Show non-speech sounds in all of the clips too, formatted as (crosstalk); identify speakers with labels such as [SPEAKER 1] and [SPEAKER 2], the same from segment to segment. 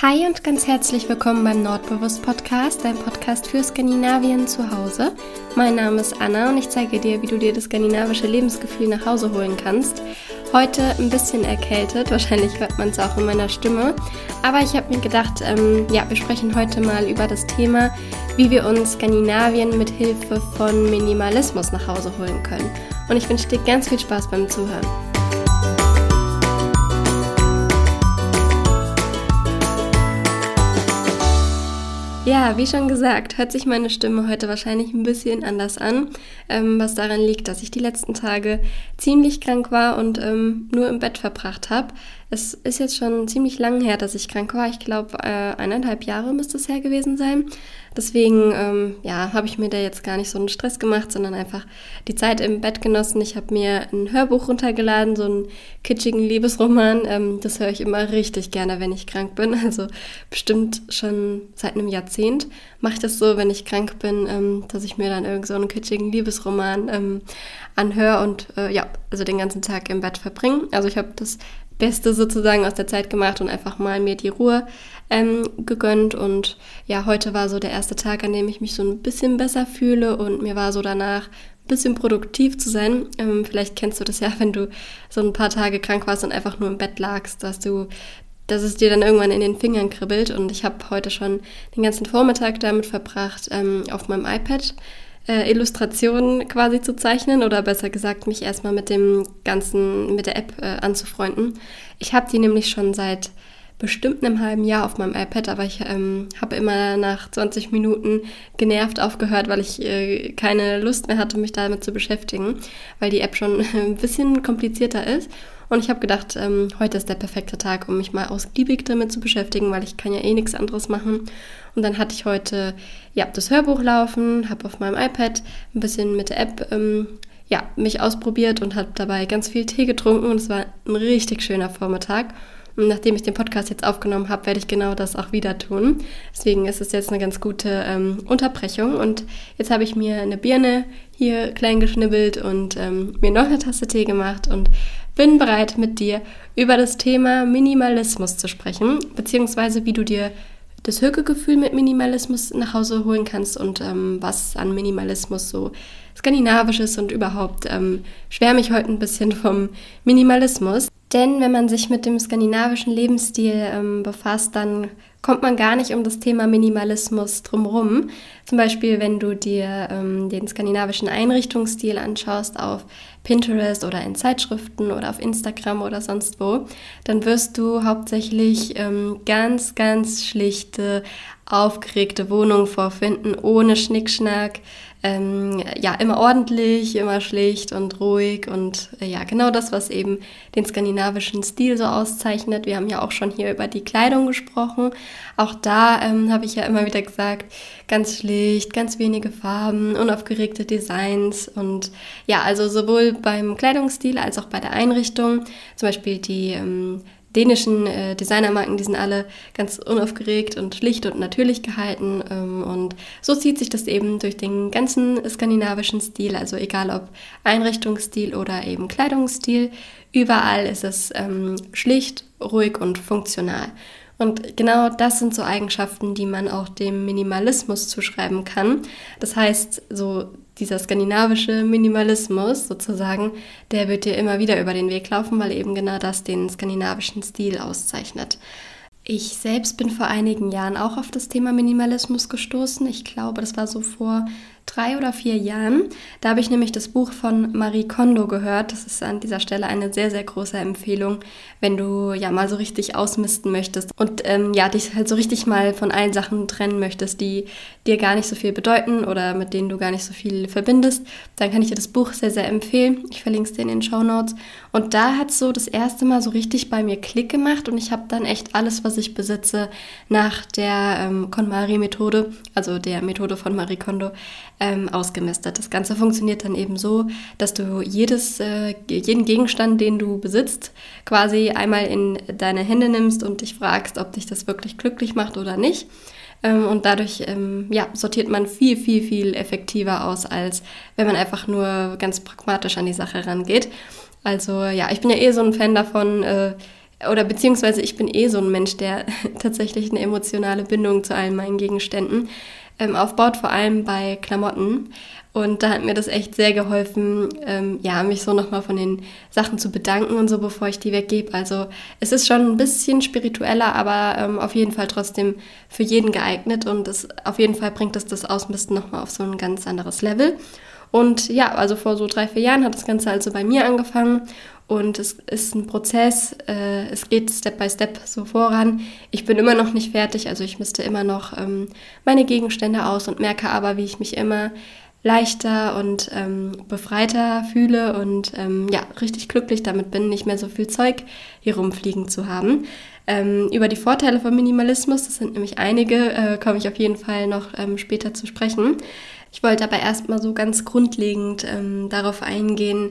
[SPEAKER 1] Hi und ganz herzlich willkommen beim Nordbewusst Podcast, dein Podcast für Skandinavien zu Hause. Mein Name ist Anna und ich zeige dir, wie du dir das skandinavische Lebensgefühl nach Hause holen kannst. Heute ein bisschen erkältet, (laughs) wahrscheinlich hört man es auch in meiner Stimme. Aber ich habe mir gedacht, ähm, ja, wir sprechen heute mal über das Thema, wie wir uns Skandinavien mit Hilfe von Minimalismus nach Hause holen können. Und ich wünsche dir ganz viel Spaß beim Zuhören. Ja, wie schon gesagt, hört sich meine Stimme heute wahrscheinlich ein bisschen anders an, ähm, was daran liegt, dass ich die letzten Tage ziemlich krank war und ähm, nur im Bett verbracht habe. Es ist jetzt schon ziemlich lang her, dass ich krank war. Ich glaube, äh, eineinhalb Jahre müsste es her gewesen sein. Deswegen, ähm, ja, habe ich mir da jetzt gar nicht so einen Stress gemacht, sondern einfach die Zeit im Bett genossen. Ich habe mir ein Hörbuch runtergeladen, so einen kitschigen Liebesroman. Ähm, das höre ich immer richtig gerne, wenn ich krank bin. (laughs) Also bestimmt schon seit einem Jahrzehnt mache ich das so, wenn ich krank bin, ähm, dass ich mir dann irgend so einen kitschigen Liebesroman ähm, anhöre und äh, ja, also den ganzen Tag im Bett verbringe. Also ich habe das Beste sozusagen aus der Zeit gemacht und einfach mal mir die Ruhe ähm, gegönnt. Und ja, heute war so der erste Tag, an dem ich mich so ein bisschen besser fühle und mir war so danach ein bisschen produktiv zu sein. Ähm, vielleicht kennst du das ja, (laughs) wenn du so ein paar Tage krank warst und einfach nur im Bett lagst, dass du dass es dir dann irgendwann in den Fingern kribbelt. Und ich habe heute schon den ganzen Vormittag damit verbracht, ähm, auf meinem iPad äh, Illustrationen quasi zu zeichnen oder besser gesagt mich erstmal mit dem ganzen, mit der App äh, anzufreunden. Ich habe die nämlich schon seit bestimmt einem halben Jahr auf meinem iPad, aber ich ähm, habe immer nach 20 Minuten genervt aufgehört, weil ich äh, keine Lust mehr hatte, mich damit zu beschäftigen, weil die App schon (laughs) ein bisschen komplizierter ist. Und ich habe gedacht, ähm, heute ist der perfekte Tag, um mich mal ausgiebig damit zu beschäftigen, weil ich kann ja eh nichts anderes machen. Und dann hatte ich heute ja das Hörbuch laufen, habe auf meinem iPad ein bisschen mit der App ähm, ja, mich ausprobiert und habe dabei ganz viel Tee getrunken und es war ein richtig schöner Vormittag. Und nachdem ich den Podcast jetzt aufgenommen habe, werde ich genau das auch wieder tun. Deswegen ist es jetzt eine ganz gute ähm, Unterbrechung. Und jetzt habe ich mir eine Birne hier klein geschnibbelt und ähm, mir noch eine Tasse Tee gemacht und bin bereit, mit dir über das Thema Minimalismus zu sprechen, beziehungsweise wie du dir das Hückegefühl mit Minimalismus nach Hause holen kannst und ähm, was an Minimalismus so skandinavisch ist und überhaupt ähm, schwärme ich heute ein bisschen vom Minimalismus. Denn wenn man sich mit dem skandinavischen Lebensstil ähm, befasst, dann kommt man gar nicht um das Thema Minimalismus drumherum. Zum Beispiel, wenn du dir ähm, den skandinavischen Einrichtungsstil anschaust auf Pinterest oder in Zeitschriften oder auf Instagram oder sonst wo, dann wirst du hauptsächlich ähm, ganz, ganz schlichte, aufgeregte Wohnungen vorfinden, ohne Schnickschnack ähm, ja, immer ordentlich, immer schlicht und ruhig und äh, ja, genau das, was eben den skandinavischen Stil so auszeichnet. Wir haben ja auch schon hier über die Kleidung gesprochen. Auch da ähm, habe ich ja immer wieder gesagt, ganz schlicht, ganz wenige Farben, unaufgeregte Designs und ja, also sowohl beim Kleidungsstil als auch bei der Einrichtung. Zum Beispiel die ähm, dänischen äh, Designermarken, die sind alle ganz unaufgeregt und schlicht und natürlich gehalten. Ähm, und so zieht sich das eben durch den ganzen skandinavischen Stil, also egal ob Einrichtungsstil oder eben Kleidungsstil, überall ist es ähm, schlicht, ruhig und funktional. Und genau das sind so Eigenschaften, die man auch dem Minimalismus zuschreiben kann. Das heißt, so dieser skandinavische Minimalismus sozusagen, der wird dir immer wieder über den Weg laufen, weil eben genau das den skandinavischen Stil auszeichnet. Ich selbst bin vor einigen Jahren auch auf das Thema Minimalismus gestoßen. Ich glaube, das war so vor drei oder vier Jahren. Da habe ich nämlich das Buch von Marie Kondo gehört. Das ist an dieser Stelle eine sehr, sehr große Empfehlung, wenn du ja mal so richtig ausmisten möchtest und ähm, ja, dich halt so richtig mal von allen Sachen trennen möchtest, die dir gar nicht so viel bedeuten oder mit denen du gar nicht so viel verbindest, dann kann ich dir das Buch sehr, sehr empfehlen. Ich verlinke es dir in den Show Notes. Und da hat es so das erste Mal so richtig bei mir Klick gemacht und ich habe dann echt alles, was ich besitze, nach der ähm, KonMari-Methode, also der Methode von Marie Kondo, ähm, ausgemistet. Das Ganze funktioniert dann eben so, dass du jedes, äh, jeden Gegenstand, den du besitzt, quasi einmal in deine Hände nimmst und dich fragst, ob dich das wirklich glücklich macht oder nicht. Ähm, und dadurch ähm, ja, sortiert man viel, viel, viel effektiver aus, als wenn man einfach nur ganz pragmatisch an die Sache rangeht. Also ja, ich bin ja eh so ein Fan davon, äh, oder beziehungsweise ich bin eh so ein Mensch, der (laughs) tatsächlich eine emotionale Bindung zu allen meinen Gegenständen ähm, aufbaut, vor allem bei Klamotten. Und da hat mir das echt sehr geholfen, ähm, ja, mich so nochmal von den Sachen zu bedanken und so, bevor ich die weggebe. Also es ist schon ein bisschen spiritueller, aber ähm, auf jeden Fall trotzdem für jeden geeignet und es, auf jeden Fall bringt es das Ausmisten nochmal auf so ein ganz anderes Level. Und ja, also vor so drei, vier Jahren hat das Ganze also bei mir angefangen und es ist ein Prozess, äh, es geht Step by Step so voran. Ich bin immer noch nicht fertig, also ich misste immer noch ähm, meine Gegenstände aus und merke aber, wie ich mich immer leichter und ähm, befreiter fühle und ähm, ja, richtig glücklich damit bin, nicht mehr so viel Zeug hier rumfliegen zu haben. Ähm, über die Vorteile von Minimalismus, das sind nämlich einige, äh, komme ich auf jeden Fall noch ähm, später zu sprechen. Ich wollte aber erstmal so ganz grundlegend ähm, darauf eingehen,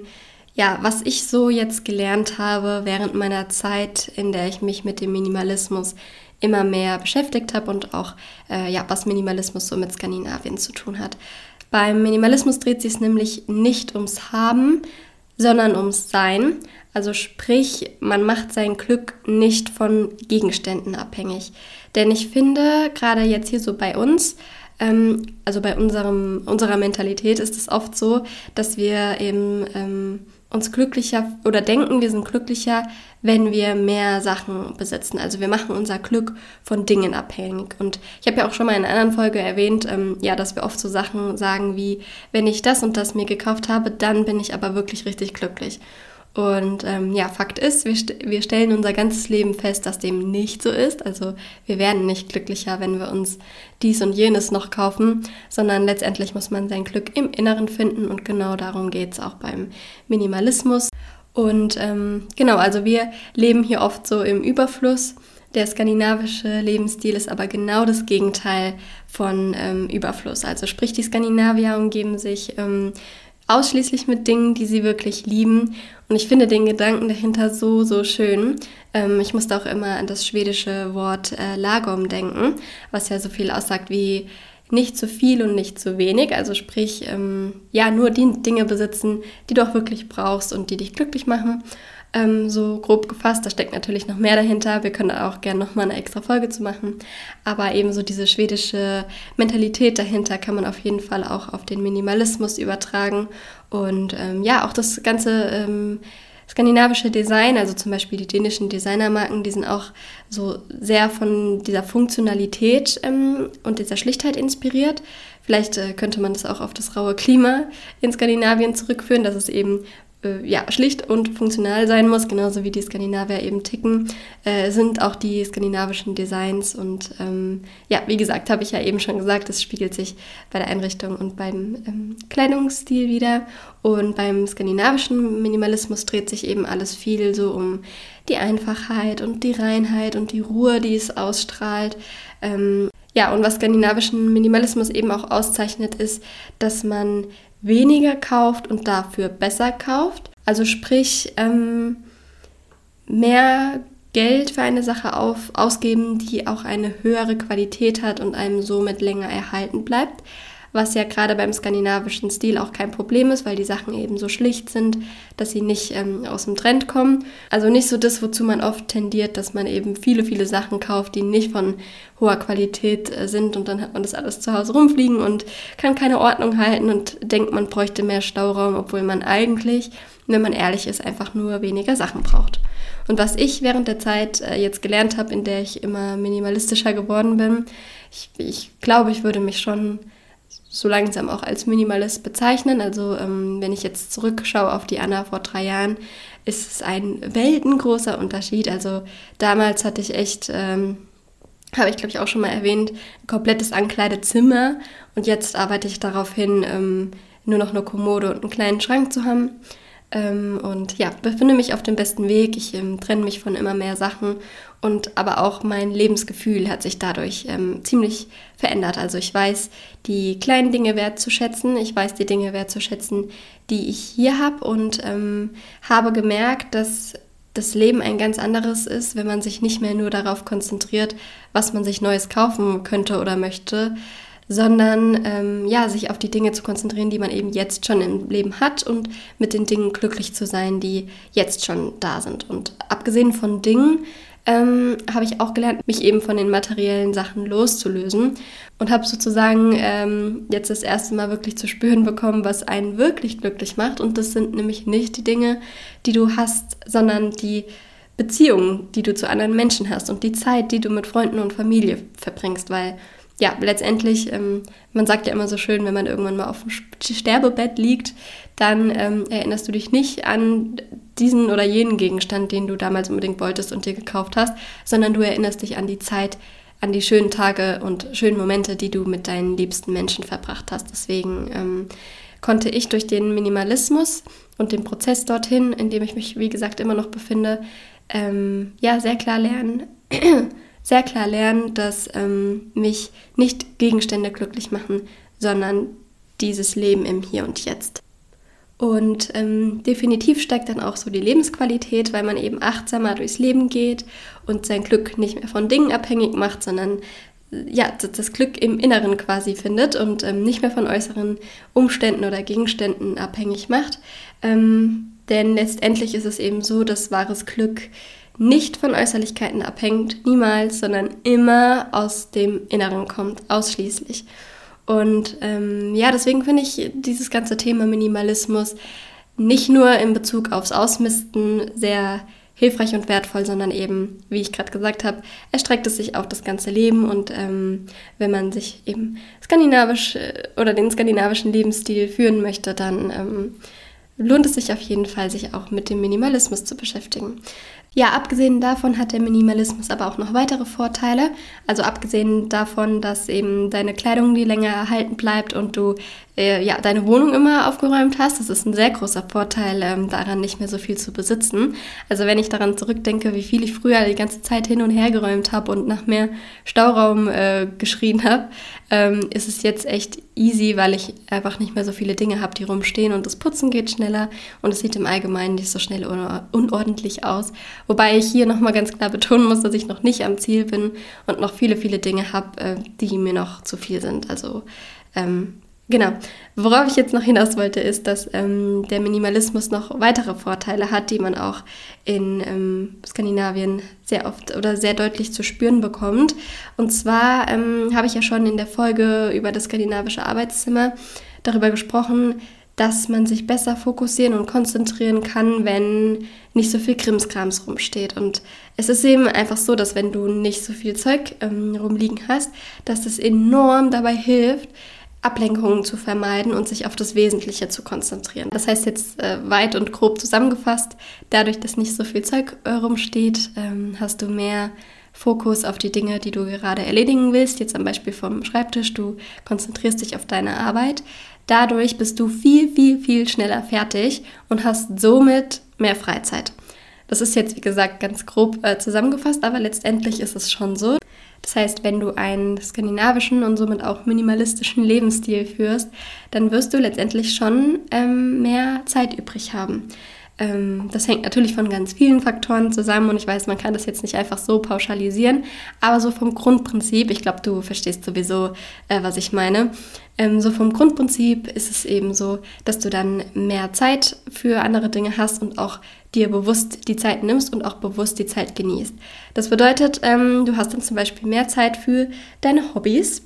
[SPEAKER 1] ja, was ich so jetzt gelernt habe während meiner Zeit, in der ich mich mit dem Minimalismus immer mehr beschäftigt habe und auch, äh, ja, was Minimalismus so mit Skandinavien zu tun hat. Beim Minimalismus dreht sich es nämlich nicht ums Haben, sondern ums Sein. Also sprich, man macht sein Glück nicht von Gegenständen abhängig. Denn ich finde, gerade jetzt hier so bei uns, ähm, also bei unserem, unserer Mentalität ist es oft so, dass wir eben ähm, uns glücklicher oder denken, wir sind glücklicher, wenn wir mehr Sachen besitzen. Also wir machen unser Glück von Dingen abhängig. Und ich habe ja auch schon mal in einer anderen Folge erwähnt, ähm, ja, dass wir oft so Sachen sagen wie, wenn ich das und das mir gekauft habe, dann bin ich aber wirklich richtig glücklich. Und ähm, ja, Fakt ist, wir, st wir stellen unser ganzes Leben fest, dass dem nicht so ist. Also wir werden nicht glücklicher, wenn wir uns dies und jenes noch kaufen, sondern letztendlich muss man sein Glück im Inneren finden und genau darum geht es auch beim Minimalismus. Und ähm, genau, also wir leben hier oft so im Überfluss. Der skandinavische Lebensstil ist aber genau das Gegenteil von ähm, Überfluss. Also sprich, die Skandinavier umgeben sich ähm, ausschließlich mit Dingen, die sie wirklich lieben. Und ich finde den Gedanken dahinter so, so schön. Ähm, ich musste auch immer an das schwedische Wort äh, Lagom denken, was ja so viel aussagt wie nicht zu viel und nicht zu wenig. Also sprich, ähm, ja, nur die Dinge besitzen, die du auch wirklich brauchst und die dich glücklich machen ähm, so grob gefasst. Da steckt natürlich noch mehr dahinter. Wir können da auch gerne nochmal eine extra Folge zu machen. Aber eben so diese schwedische Mentalität dahinter kann man auf jeden Fall auch auf den Minimalismus übertragen. Und ähm, ja, auch das ganze ähm, skandinavische Design, also zum Beispiel die dänischen Designermarken, die sind auch so sehr von dieser Funktionalität ähm, und dieser Schlichtheit inspiriert. Vielleicht äh, könnte man das auch auf das raue Klima in Skandinavien zurückführen, dass es eben ja, schlicht und funktional sein muss, genauso wie die Skandinavier eben ticken, äh, sind auch die skandinavischen Designs. Und ähm, ja, wie gesagt, habe ich ja eben schon gesagt, das spiegelt sich bei der Einrichtung und beim ähm, Kleidungsstil wieder. Und beim skandinavischen Minimalismus dreht sich eben alles viel so um die Einfachheit und die Reinheit und die Ruhe, die es ausstrahlt. Ähm, ja, und was skandinavischen Minimalismus eben auch auszeichnet, ist, dass man weniger kauft und dafür besser kauft. Also sprich, ähm, mehr Geld für eine Sache auf, ausgeben, die auch eine höhere Qualität hat und einem somit länger erhalten bleibt was ja gerade beim skandinavischen Stil auch kein Problem ist, weil die Sachen eben so schlicht sind, dass sie nicht ähm, aus dem Trend kommen. Also nicht so das, wozu man oft tendiert, dass man eben viele, viele Sachen kauft, die nicht von hoher Qualität äh, sind und dann hat man das alles zu Hause rumfliegen und kann keine Ordnung halten und denkt, man bräuchte mehr Stauraum, obwohl man eigentlich, wenn man ehrlich ist, einfach nur weniger Sachen braucht. Und was ich während der Zeit äh, jetzt gelernt habe, in der ich immer minimalistischer geworden bin, ich, ich glaube, ich würde mich schon so langsam auch als Minimalist bezeichnen. Also ähm, wenn ich jetzt zurückschaue auf die Anna vor drei Jahren, ist es ein weltengroßer Unterschied. Also damals hatte ich echt, ähm, habe ich glaube ich auch schon mal erwähnt, ein komplettes Ankleidezimmer und jetzt arbeite ich darauf hin, ähm, nur noch eine Kommode und einen kleinen Schrank zu haben. Ähm, und ja, befinde mich auf dem besten Weg. Ich ähm, trenne mich von immer mehr Sachen und aber auch mein Lebensgefühl hat sich dadurch ähm, ziemlich verändert. Also ich weiß die kleinen Dinge wertzuschätzen, ich weiß die Dinge wertzuschätzen, die ich hier habe und ähm, habe gemerkt, dass das Leben ein ganz anderes ist, wenn man sich nicht mehr nur darauf konzentriert, was man sich Neues kaufen könnte oder möchte, sondern ähm, ja, sich auf die Dinge zu konzentrieren, die man eben jetzt schon im Leben hat und mit den Dingen glücklich zu sein, die jetzt schon da sind. Und abgesehen von Dingen ähm, habe ich auch gelernt, mich eben von den materiellen Sachen loszulösen und habe sozusagen ähm, jetzt das erste Mal wirklich zu spüren bekommen, was einen wirklich glücklich macht. Und das sind nämlich nicht die Dinge, die du hast, sondern die Beziehungen, die du zu anderen Menschen hast und die Zeit, die du mit Freunden und Familie verbringst, weil ja, letztendlich, ähm, man sagt ja immer so schön, wenn man irgendwann mal auf dem Sterbebett liegt, dann ähm, erinnerst du dich nicht an diesen oder jenen Gegenstand, den du damals unbedingt wolltest und dir gekauft hast, sondern du erinnerst dich an die Zeit, an die schönen Tage und schönen Momente, die du mit deinen liebsten Menschen verbracht hast. Deswegen ähm, konnte ich durch den Minimalismus und den Prozess dorthin, in dem ich mich, wie gesagt, immer noch befinde, ähm, ja, sehr klar lernen, sehr klar lernen, dass ähm, mich nicht Gegenstände glücklich machen, sondern dieses Leben im Hier und Jetzt. Und ähm, definitiv steigt dann auch so die Lebensqualität, weil man eben achtsamer durchs Leben geht und sein Glück nicht mehr von Dingen abhängig macht, sondern ja, das Glück im Inneren quasi findet und ähm, nicht mehr von äußeren Umständen oder Gegenständen abhängig macht. Ähm, denn letztendlich ist es eben so, dass wahres Glück nicht von Äußerlichkeiten abhängt, niemals, sondern immer aus dem Inneren kommt, ausschließlich. Und ähm, ja, deswegen finde ich dieses ganze Thema Minimalismus nicht nur in Bezug aufs Ausmisten sehr hilfreich und wertvoll, sondern eben, wie ich gerade gesagt habe, erstreckt es sich auf das ganze Leben und ähm, wenn man sich eben skandinavisch äh, oder den skandinavischen Lebensstil führen möchte, dann ähm, lohnt es sich auf jeden Fall, sich auch mit dem Minimalismus zu beschäftigen. Ja, abgesehen davon hat der Minimalismus aber auch noch weitere Vorteile. Also abgesehen davon, dass eben deine Kleidung die länger erhalten bleibt und du äh, ja, deine Wohnung immer aufgeräumt hast. Das ist ein sehr großer Vorteil, ähm, daran nicht mehr so viel zu besitzen. Also wenn ich daran zurückdenke, wie viel ich früher die ganze Zeit hin und her geräumt habe und nach mehr Stauraum äh, geschrien habe, ähm, ist es jetzt echt easy, weil ich einfach nicht mehr so viele Dinge habe, die rumstehen und das Putzen geht schneller und es sieht im Allgemeinen nicht so schnell unordentlich aus. Wobei ich hier nochmal ganz klar betonen muss, dass ich noch nicht am Ziel bin und noch viele, viele Dinge habe, äh, die mir noch zu viel sind. Also ähm, Genau. Worauf ich jetzt noch hinaus wollte, ist, dass ähm, der Minimalismus noch weitere Vorteile hat, die man auch in ähm, Skandinavien sehr oft oder sehr deutlich zu spüren bekommt. Und zwar ähm, habe ich ja schon in der Folge über das skandinavische Arbeitszimmer darüber gesprochen, dass man sich besser fokussieren und konzentrieren kann, wenn nicht so viel Krimskrams rumsteht. Und es ist eben einfach so, dass wenn du nicht so viel Zeug ähm, rumliegen hast, dass das enorm dabei hilft, Ablenkungen zu vermeiden und sich auf das Wesentliche zu konzentrieren. Das heißt jetzt äh, weit und grob zusammengefasst, dadurch, dass nicht so viel Zeug äh, rumsteht, ähm, hast du mehr Fokus auf die Dinge, die du gerade erledigen willst. Jetzt am Beispiel vom Schreibtisch, du konzentrierst dich auf deine Arbeit. Dadurch bist du viel, viel, viel schneller fertig und hast somit mehr Freizeit. Das ist jetzt, wie gesagt, ganz grob äh, zusammengefasst, aber letztendlich ist es schon so. Das heißt, wenn du einen skandinavischen und somit auch minimalistischen Lebensstil führst, dann wirst du letztendlich schon ähm, mehr Zeit übrig haben. Ähm, das hängt natürlich von ganz vielen Faktoren zusammen und ich weiß, man kann das jetzt nicht einfach so pauschalisieren, aber so vom Grundprinzip, ich glaube, du verstehst sowieso, äh, was ich meine. Ähm, so vom Grundprinzip ist es eben so, dass du dann mehr Zeit für andere Dinge hast und auch dir bewusst die Zeit nimmst und auch bewusst die Zeit genießt. Das bedeutet, ähm, du hast dann zum Beispiel mehr Zeit für deine Hobbys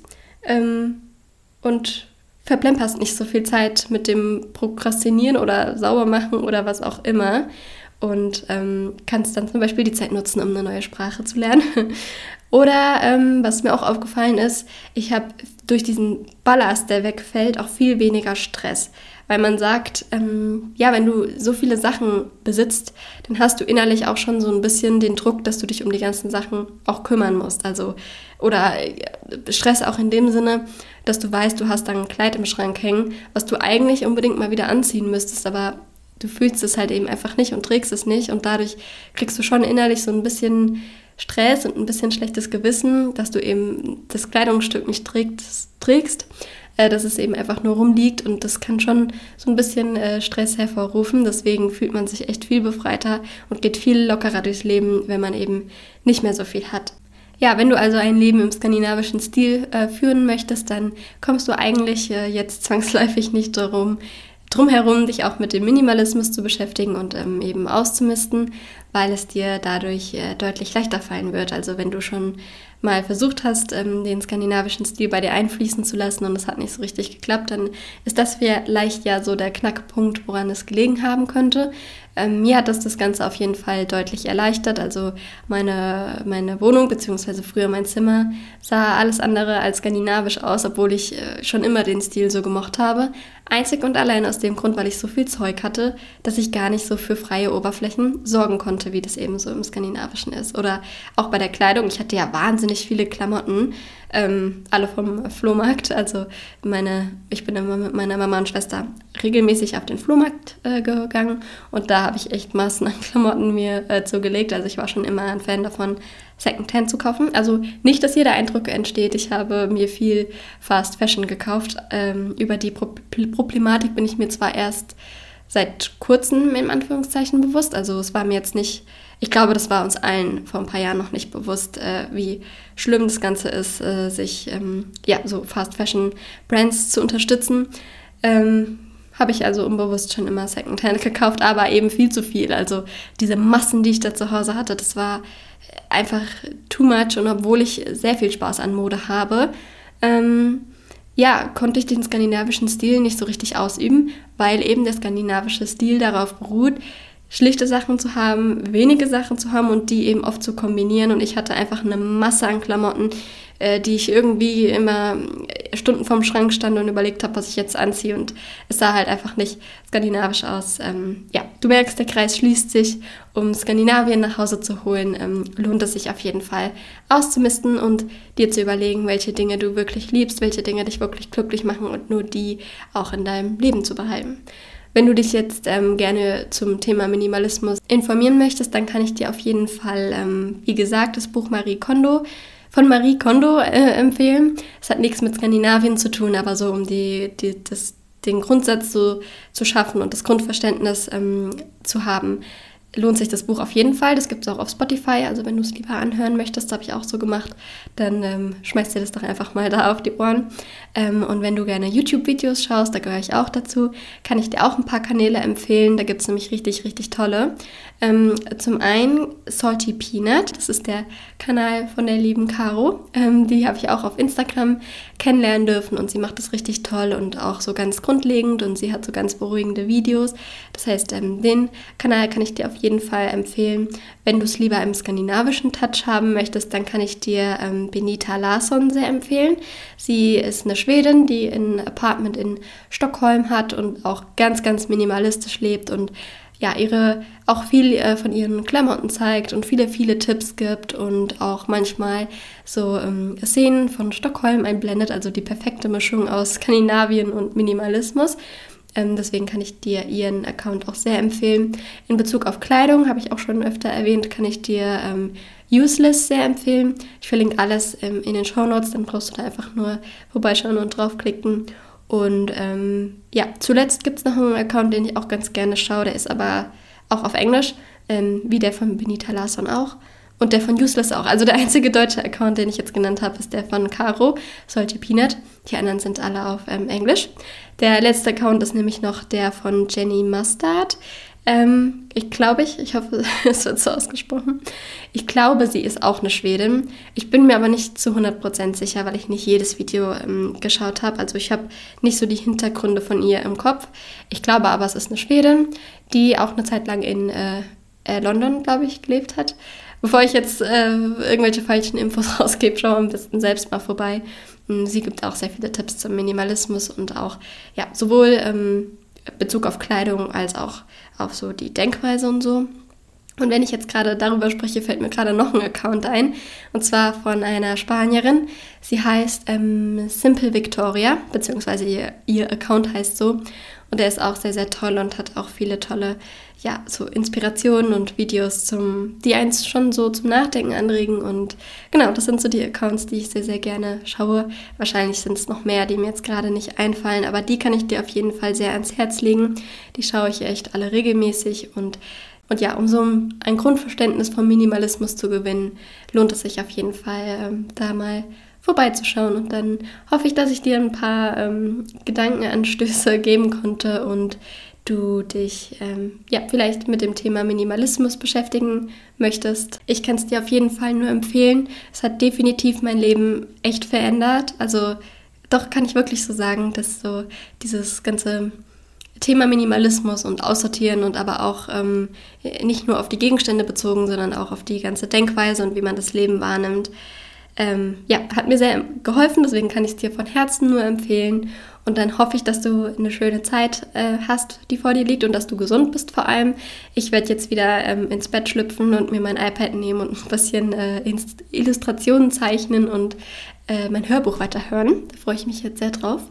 [SPEAKER 1] und verplemperst nicht so viel Zeit mit dem Prokrastinieren oder Saubermachen oder was auch immer und ähm, kannst dann zum Beispiel die Zeit nutzen, um eine neue Sprache zu lernen. (laughs) oder ähm, was mir auch aufgefallen ist, ich habe durch diesen Ballast, der wegfällt, auch viel weniger Stress. Weil man sagt, ähm, ja, wenn du so viele Sachen besitzt, dann hast du innerlich auch schon so ein bisschen den Druck, dass du dich um die ganzen Sachen auch kümmern musst. Also, oder äh, Stress auch in dem Sinne, dass du weißt, du hast dann ein Kleid im Schrank hängen, was du eigentlich unbedingt mal wieder anziehen müsstest, aber du fühlst es halt eben einfach nicht und trägst es nicht und dadurch kriegst du schon innerlich so ein bisschen Stress und ein bisschen schlechtes Gewissen, dass du eben das Kleidungsstück nicht trägst, trägst äh, dass es eben einfach nur rumliegt und das kann schon so ein bisschen äh, Stress hervorrufen. Deswegen fühlt man sich echt viel befreiter und geht viel lockerer durchs Leben, wenn man eben nicht mehr so viel hat. Ja, wenn du also ein Leben im skandinavischen Stil äh, führen möchtest, dann kommst du eigentlich äh, jetzt zwangsläufig nicht darum, drumherum, dich auch mit dem Minimalismus zu beschäftigen und ähm, eben auszumisten, weil es dir dadurch äh, deutlich leichter fallen wird. Also wenn du schon mal versucht hast, ähm, den skandinavischen Stil bei dir einfließen zu lassen und es hat nicht so richtig geklappt, dann ist das vielleicht ja so der Knackpunkt, woran es gelegen haben könnte. Ähm, mir hat das das Ganze auf jeden Fall deutlich erleichtert. Also meine, meine Wohnung, beziehungsweise früher mein Zimmer, sah alles andere als skandinavisch aus, obwohl ich äh, schon immer den Stil so gemocht habe. Einzig und allein aus dem Grund, weil ich so viel Zeug hatte, dass ich gar nicht so für freie Oberflächen sorgen konnte, wie das eben so im Skandinavischen ist. Oder auch bei der Kleidung. Ich hatte ja wahnsinnig viele Klamotten ähm, alle vom Flohmarkt. Also meine, ich bin immer mit meiner Mama und Schwester regelmäßig auf den Flohmarkt äh, gegangen und da habe ich echt Massen an Klamotten mir äh, zugelegt. Also ich war schon immer ein Fan davon, Secondhand zu kaufen. Also nicht, dass hier der Eindruck entsteht, ich habe mir viel Fast Fashion gekauft. Ähm, über die Pro Problematik bin ich mir zwar erst seit kurzem in Anführungszeichen bewusst. Also es war mir jetzt nicht ich glaube, das war uns allen vor ein paar Jahren noch nicht bewusst, äh, wie schlimm das Ganze ist, äh, sich ähm, ja, so Fast Fashion Brands zu unterstützen. Ähm, habe ich also unbewusst schon immer Secondhand gekauft, aber eben viel zu viel. Also diese Massen, die ich da zu Hause hatte, das war einfach too much. Und obwohl ich sehr viel Spaß an Mode habe, ähm, ja, konnte ich den skandinavischen Stil nicht so richtig ausüben, weil eben der skandinavische Stil darauf beruht, schlichte Sachen zu haben, wenige Sachen zu haben und die eben oft zu kombinieren. Und ich hatte einfach eine Masse an Klamotten, äh, die ich irgendwie immer Stunden vorm Schrank stand und überlegt habe, was ich jetzt anziehe. Und es sah halt einfach nicht skandinavisch aus. Ähm, ja, du merkst, der Kreis schließt sich. Um Skandinavien nach Hause zu holen, ähm, lohnt es sich auf jeden Fall auszumisten und dir zu überlegen, welche Dinge du wirklich liebst, welche Dinge dich wirklich glücklich machen und nur die auch in deinem Leben zu behalten. Wenn du dich jetzt ähm, gerne zum Thema Minimalismus informieren möchtest, dann kann ich dir auf jeden Fall, ähm, wie gesagt, das Buch Marie Kondo von Marie Kondo äh, empfehlen. Es hat nichts mit Skandinavien zu tun, aber so um die, die, das, den Grundsatz so zu schaffen und das Grundverständnis ähm, zu haben, lohnt sich das Buch auf jeden Fall. Das gibt es auch auf Spotify. Also wenn du es lieber anhören möchtest, habe ich auch so gemacht, dann ähm, schmeißt dir das doch einfach mal da auf die Ohren. Ähm, und wenn du gerne YouTube-Videos schaust, da gehöre ich auch dazu, kann ich dir auch ein paar Kanäle empfehlen. Da gibt es nämlich richtig, richtig tolle. Ähm, zum einen Salty Peanut, das ist der Kanal von der lieben Caro. Ähm, die habe ich auch auf Instagram kennenlernen dürfen und sie macht das richtig toll und auch so ganz grundlegend und sie hat so ganz beruhigende Videos. Das heißt, ähm, den Kanal kann ich dir auf jeden Fall empfehlen. Wenn du es lieber im skandinavischen Touch haben möchtest, dann kann ich dir ähm, Benita Larsson sehr empfehlen. Sie ist eine Schwedin, die ein Apartment in Stockholm hat und auch ganz, ganz minimalistisch lebt und ja, ihre auch viel äh, von ihren Klamotten zeigt und viele, viele Tipps gibt und auch manchmal so ähm, Szenen von Stockholm einblendet, also die perfekte Mischung aus Skandinavien und Minimalismus. Ähm, deswegen kann ich dir ihren Account auch sehr empfehlen. In Bezug auf Kleidung, habe ich auch schon öfter erwähnt, kann ich dir ähm, Useless sehr empfehlen. Ich verlinke alles ähm, in den Show Notes, dann brauchst du da einfach nur vorbeischauen und draufklicken. Und ähm, ja, zuletzt gibt es noch einen Account, den ich auch ganz gerne schaue. Der ist aber auch auf Englisch, ähm, wie der von Benita Larsson auch. Und der von Useless auch. Also der einzige deutsche Account, den ich jetzt genannt habe, ist der von Caro, Solche Peanut. Die anderen sind alle auf ähm, Englisch. Der letzte Account ist nämlich noch der von Jenny Mustard. Ähm, ich glaube ich, ich hoffe, (laughs) es wird so ausgesprochen. Ich glaube, sie ist auch eine Schwedin. Ich bin mir aber nicht zu 100% sicher, weil ich nicht jedes Video ähm, geschaut habe. Also ich habe nicht so die Hintergründe von ihr im Kopf. Ich glaube aber, es ist eine Schwedin, die auch eine Zeit lang in äh, äh, London, glaube ich, gelebt hat. Bevor ich jetzt äh, irgendwelche falschen Infos (laughs) rausgebe, schau am besten selbst mal vorbei. Hm, sie gibt auch sehr viele Tipps zum Minimalismus und auch ja, sowohl ähm, Bezug auf Kleidung als auch auf so die Denkweise und so. Und wenn ich jetzt gerade darüber spreche, fällt mir gerade noch ein Account ein. Und zwar von einer Spanierin. Sie heißt ähm, Simple Victoria, beziehungsweise ihr, ihr Account heißt so. Und er ist auch sehr, sehr toll und hat auch viele tolle, ja, so Inspirationen und Videos zum, die eins schon so zum Nachdenken anregen. Und genau, das sind so die Accounts, die ich sehr, sehr gerne schaue. Wahrscheinlich sind es noch mehr, die mir jetzt gerade nicht einfallen, aber die kann ich dir auf jeden Fall sehr ans Herz legen. Die schaue ich echt alle regelmäßig und Und ja, um so ein Grundverständnis vom Minimalismus zu gewinnen, lohnt es sich auf jeden Fall, ähm, da mal vorbeizuschauen. Und dann hoffe ich, dass ich dir ein paar ähm, Gedankenanstöße (laughs) geben konnte und du dich ähm, ja vielleicht mit dem Thema Minimalismus beschäftigen möchtest. Ich kann es dir auf jeden Fall nur empfehlen. Es hat definitiv mein Leben echt verändert. Also doch kann ich wirklich so sagen, dass so dieses ganze Thema Minimalismus und Aussortieren und aber auch ähm, nicht nur auf die Gegenstände bezogen, sondern auch auf die ganze Denkweise und wie man das Leben wahrnimmt. Ähm, ja, hat mir sehr geholfen, deswegen kann ich es dir von Herzen nur empfehlen. Und dann hoffe ich, dass du eine schöne Zeit äh, hast, die vor dir liegt und dass du gesund bist vor allem. Ich werde jetzt wieder ähm, ins Bett schlüpfen und mir mein iPad nehmen und ein bisschen äh, Illustrationen zeichnen und äh, mein Hörbuch weiterhören. Da freue ich mich jetzt sehr drauf.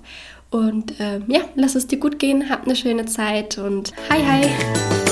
[SPEAKER 1] Und ähm, ja, lass es dir gut gehen, hab eine schöne Zeit und hi hi!